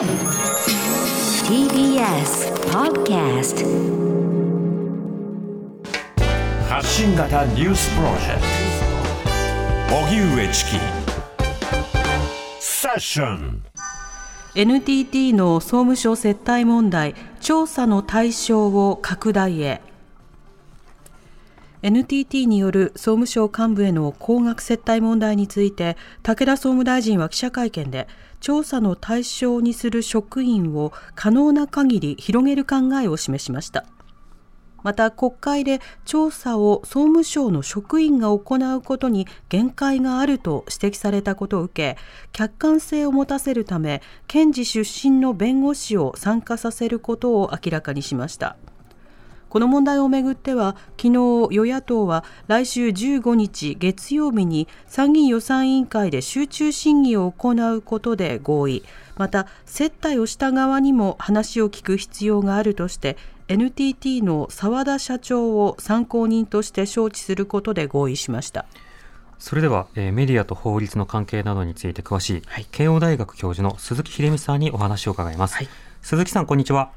TBS Podcast 発信型ニュースプロジェクト。荻上チキ。セッション。NTT の総務省接待問題調査の対象を拡大へ NTT による総務省幹部への高額接待問題について武田総務大臣は記者会見で調査の対象にする職員を可能な限り広げる考えを示しました。また国会で調査を総務省の職員が行うことに限界があると指摘されたことを受け客観性を持たせるため検事出身の弁護士を参加させることを明らかにしました。この問題をめぐっては昨日与野党は来週15日月曜日に参議院予算委員会で集中審議を行うことで合意。また接待をした側にも話を聞く必要があるとして NTT の澤田社長を参考人として招致することで合意しました。それでは、えーメディアと法律の関係などについて詳しい、慶応大学教授の鈴木秀美さんにお話を伺います、鈴木さんこんにちは。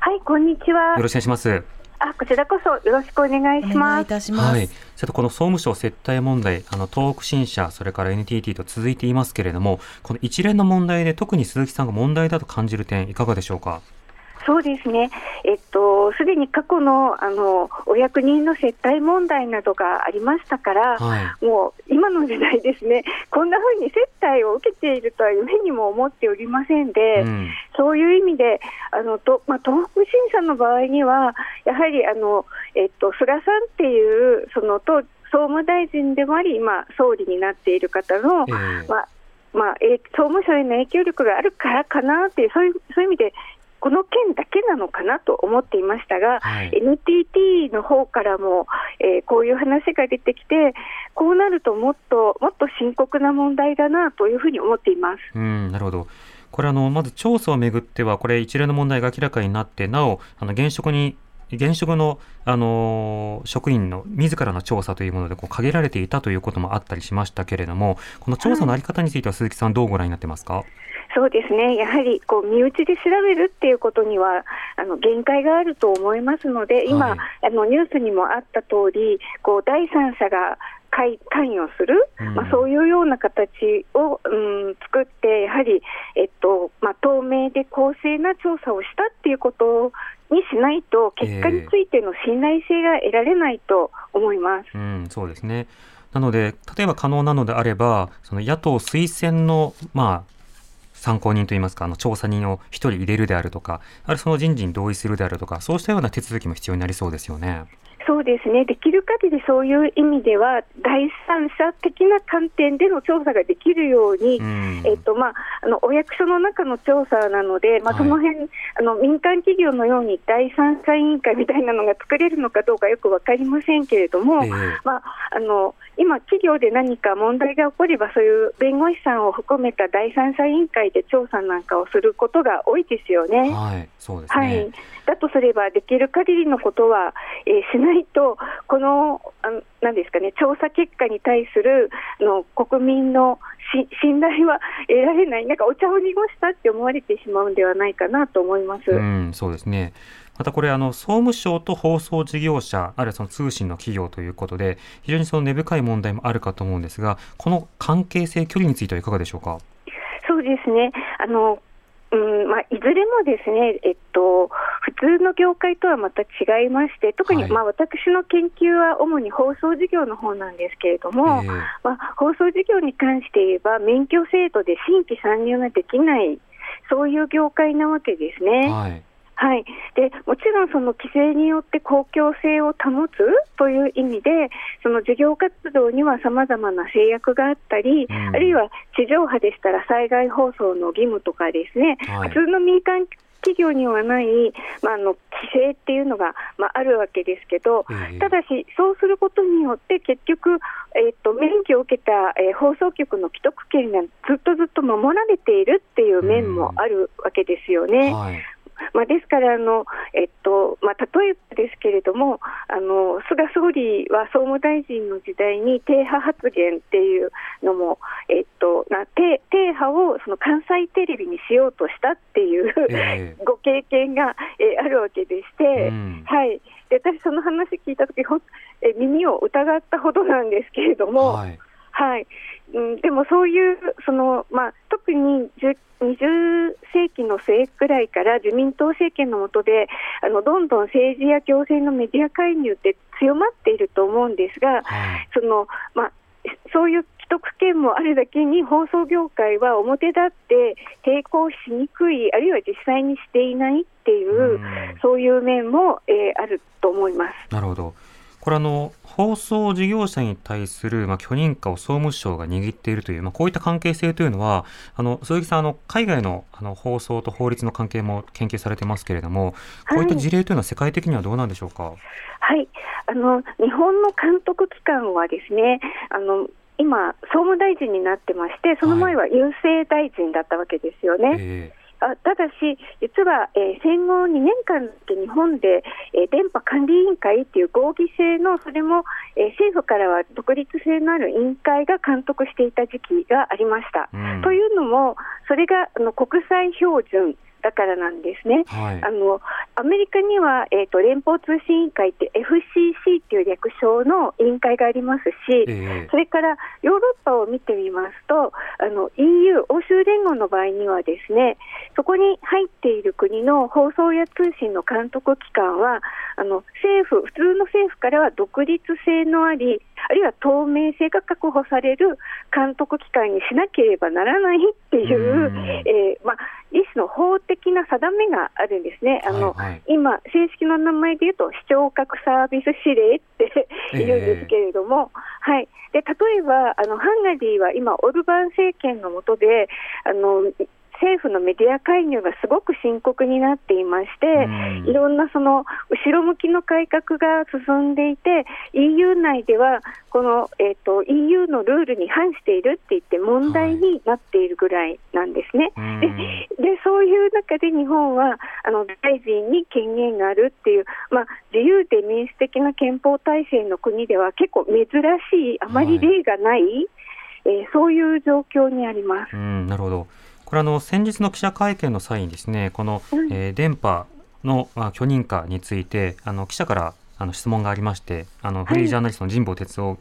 はい、こんにちは。よ。ろしくお願いしますあ、こちらこそよろしくお願いしお願ます。いいたします、はい、さてこの総務省接待問題、あの東北新社、それから NTT と続いていますけれども、この一連の問題で特に鈴木さんが問題だと感じる点、いかがでしょうか？そうですね。えっと、すでに過去の、あの、お役人の接待問題などがありましたから、はもう今の時代ですね、こんなふうに接待を受けているとは夢にも思っておりませんで、うん。そういう意味で、あのとまあ、東北新社の場合には、やはりあの、えっと、菅さんっていう、そのと総務大臣でもあり、今、総理になっている方の、ええ。まあまあ、えー総務省への影響力があるからかなっていう、そういうそういう意味で、この件だけなのかなと思っていましたが、はい NTT の方からも、えーこういう話が出てきて、こうなるともっともっと深刻な問題だなというふうに思っています。うん、なるほど。これあの、まず調査をめぐっては、これ一連の問題が明らかになって、なお、あの現職に、現職の、あのー職員の自らの調査というものでこう限られていたということもあったりしましたけれども、この調査のあり方については鈴木さんどうご覧になってますか、そうですね、やはりこう身内で調べるっていうことにはあの限界があると思いますので、今、はい。あのニュースにもあった通り、こう第三者が関関与する、うんまあ、そういうような形を、うん、作って、やはり、えっとまあ、透明で公正な調査をしたっていうことにしないと、結果についての信頼性が得られないと思います。うん、そうですね。なので、例えば可能なのであれば、その野党推薦の、まあ、参考人といいますか、あの調査人を一人入れるであるとか、あるいはその人事に同意するであるとか、そうしたような手続きも必要になりそうですよね。そうですね、できる限りそういう意味では、第三者的な観点での調査ができるように、うん。えっとまあ、あのお役所の中の調査なので、まあ、はい。その辺、あの民間企業のように第三者委員会みたいなのが作れるのかどうかよく分かりませんけれども、ええ。まあ、あの今、企業で何か問題が起これば、そういう弁護士さんを含めた第三者委員会で調査なんかをすることが多いですよね。はい、そうですね。はい、だとすれば、できる限りのことは、えーしないと、このあのなんですかね、調査結果に対するあの国民のし信頼は得られない、なんかお茶を濁したって思われてしまうんではないかなと思います。うん、そうですね。またこれ、あの、総務省と放送事業者、あるいはその通信の企業ということで、非常にその根深い問題もあるかと思うんですが、この関係性、距離についてはいかがでしょうか？そうですね。あのうんまあ、いずれもですね、えっと、普通の業界とはまた違いまして、特に、はいまあ、私の研究は主に放送事業の方なんですけれども、ええまあ、放送事業に関して言えば、免許制度で新規参入ができない、そういう業界なわけですね。はい。はい、でもちろんその規制によって公共性を保つという意味で、その事業活動にはさまざまな制約があったり、うん。あるいは地上波でしたら災害放送の義務とかですね、はい。普通の民間企業にはない、まあ、あの規制っていうのが、まあ、あるわけですけど、ええ。ただし、そうすることによって、結局、えっと免許を受けた、えー放送局の既得権がずっとずっと守られているっていう面もあるわけですよね。はい。まあ、ですからあの、えっとまあ、例えばですけれどもあの、菅総理は総務大臣の時代に、低波発言っていうのも、えっと、な低低波をその関西テレビにしようとしたっていう、え ご経験が、えーあるわけでして、うんはい、で私、その話聞いたとき、えー耳を疑ったほどなんですけれども。はい。はい、うん、でもそういう、そのまあ、特に10 20の末くらいから自民党政権の下であのどんどん政治や行政のメディア介入って強まっていると思うんですが、はい。そのまあ、そういう既得権もあるだけに放送業界は表立って抵抗しにくい、あるいは実際にしていないっていう、うんそういう面も、えーあると思います。なるほど。これあの放送事業者に対するまあ許認可を総務省が握っているというまあこういった関係性というのはあの鈴木さんあの海外のあの放送と法律の関係も研究されてますけれどもこういった事例というのは世界的にはどうなんでしょうか？はい、あの日本の監督機関はですね、あの今、総務大臣になってまして、その前は郵政大臣だったわけですよね。えあただし、実は、えー戦後2年間で日本で、えー電波管理委員会っていう合議制の、それも、えー政府からは独立性のある委員会が監督していた時期がありました。うんというのも、それがあの国際標準だからなんですね。はいあのアメリカには、えー、と連邦通信委員会って FCC っていう略称の委員会がありますし、ええそれからヨーロッパを見てみますと、あの EU、欧州連合の場合にはですね、そこに入っている国の放送や通信の監督機関は、あの政府、普通の政府からは独立性のあり、あるいは透明性が確保される監督機関にしなければならないっていう、うん。えーまあ、一種の法的な定めがあるんですね。あのはいはい。今、正式な名前で言うと、視聴覚サービス指令ってええ。言うんですけれども、はい、で例えばあのハンガリーは今、オルバン政権の下であの政府のメディア介入がすごく深刻になっていまして、うんいろんなその後ろ向きの改革が進んでいて、EU 内ではこの、えー、と EU のルールに反しているって言って問題になっているぐらいなんですね。うんででそういう中で日本はあの大臣に権限があるっていう、まあ、自由で民主的な憲法体制の国では結構珍しい、あまり例がない、えーそういう状況にあります。うん、なるほど。これあの先日の記者会見の際にですね、この、うん。えー電波の、まあ、許認可についてあの記者からあの質問がありまして、あのフリージャーナリストの神保哲夫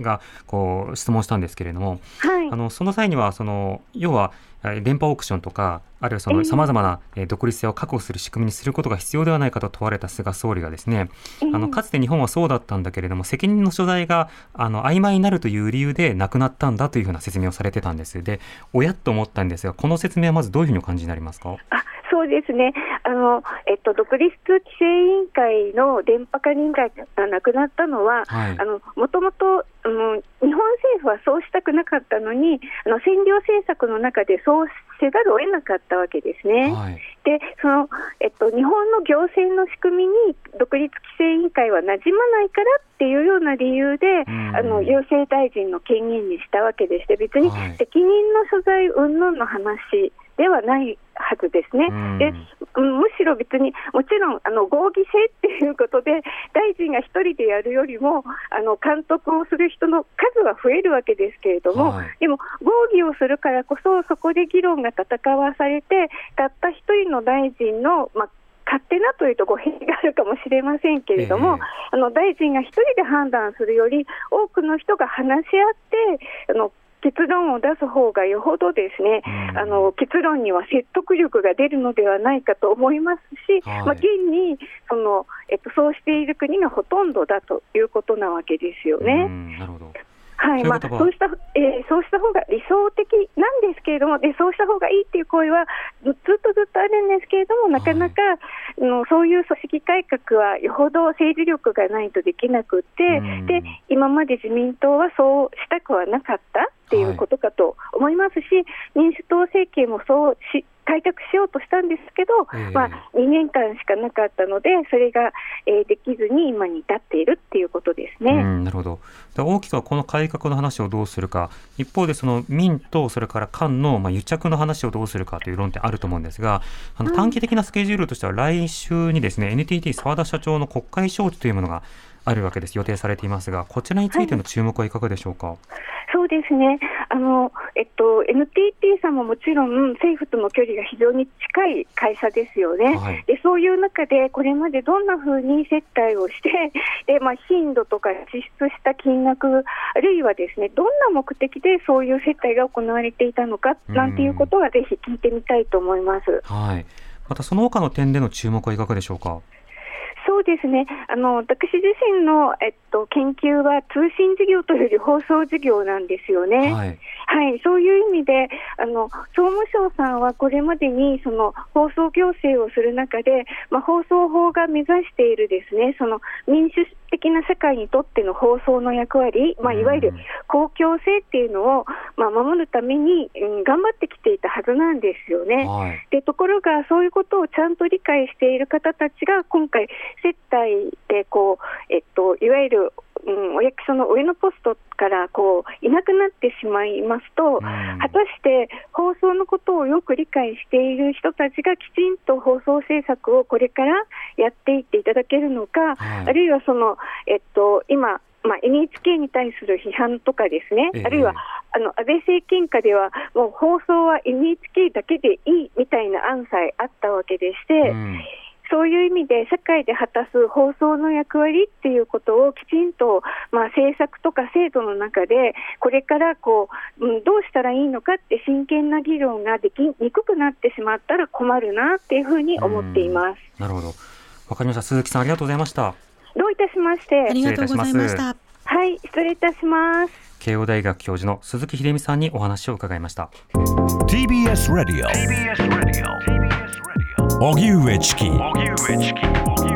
がこう質問したんですけれども、はい。あのその際にはその要はえー電波オークションとかあるいはそのええさまざまなえー独立性を確保する仕組みにすることが必要ではないかと問われた菅総理がですね、あのかつて日本はそうだったんだけれども責任の所在があの曖昧になるという理由でなくなったんだというふうな説明をされてたんです。でおやっと思ったんですがこの説明はまずどういうふうにお感じになりますか？あそうですね。あの、えっと、独立規制委員会の電波管理委員会がなくなったのは、はい。あのもともとあの日本政府はそうしたくなかったのにあの占領政策の中でそうせざるを得なかったわけですね。はいでその、えっと、日本の行政の仕組みに独立規制委員会は馴染まないからっていうような理由で、うんあの郵政大臣の権限にしたわけでして、別にはい責任の所在云々の話ではないはずですね。うんでうんむしろ別に、もちろんあの合議制っていうことで、大臣が一人でやるよりも、あの監督をする人の数は増えるわけですけれども、はい。でも合議をするからこそ、そこで議論が戦わされて、たった一人の大臣の、まあ、勝手なというと語弊があるかもしれませんけれども、ええ。あの大臣が一人で判断するより、多くの人が話し合って、あの結論を出す方がよほどですね、うん。あの結論には説得力が出るのではないかと思いますし、はい。まあ、現にその、えっと、そうしている国がほとんどだということなわけですよね。うんなるほどはい、まあ、そうした、えーそうした方が理想的なんですけれども、で、そうした方がいいっていう声はずずっとずっとあるんですけれども、なかなか、あのそういう組織改革はよほど政治力がないとできなくって、うん。で、今まで自民党はそうしたくはなかったっていうことかと思いますし、民主党政権もそうし開拓しようとしたんですけど、ええまあ、2年間しかなかったので、それが、えーできずに今に至っているっていうことですね。うん、なるほど。で大きくはこの改革の話をどうするか、一方でその民とそれから官のまあ癒着の話をどうするかという論点あると思うんですが、あの短期的なスケジュールとしては来週にですね、NTT 澤田社長の国会招致というものがあるわけです。予定されていますが、こちらについての注目はいかがでしょうか？そうですね。あの、えっと、NTT さんももちろん政府との距離が非常に近い会社ですよね。はいで、そういう中でこれまでどんな風に接待をして、で、まあ、頻度とか支出した金額、あるいはですね、どんな目的でそういう接待が行われていたのか、なんていうことはぜひ聞いてみたいと思います。はい。またその他の点での注目はいかがでしょうか？そうですね。あの、私自身の、えっと、研究は通信事業というより放送事業なんですよね。はい。はい、そういう意味で、あの総務省さんはこれまでにその放送行政をする中で、まあ、放送法が目指しているですねその民主的な社会にとっての放送の役割、まあ、いわゆる公共性っていうのを、まあ、守るために、うん、頑張ってきていたはずなんですよね。はい。でところが、そういうことをちゃんと理解している方たちが今回、接待でこう、えっと、いわゆる、うん、お役所の上のポストからこういなくなってしまいますと、ん。果たして放送のことをよく理解している人たちがきちんと放送政策をこれからやっていっていただけるのか、はい。あるいはその、えっと、今、まあ、NHK に対する批判とかですね、ええ。あるいはあの安倍政権下では、もう放送は NHK だけでいいみたいな案さえあったわけでして、うんそういう意味で社会で果たす放送の役割っていうことをきちんと、まあ、政策とか制度の中でこれからこう、うん、どうしたらいいのかって真剣な議論ができにくくなってしまったら困るなっていうふうに思っています。なるほど。わかりました。鈴木さんありがとうございました。どういたしましてありがとうございました。はい失礼いたします。慶応大学教授の鈴木秀美さんにお話を伺いました。TBS Radio TBS Radio. 荻上チキ。荻上チキ。荻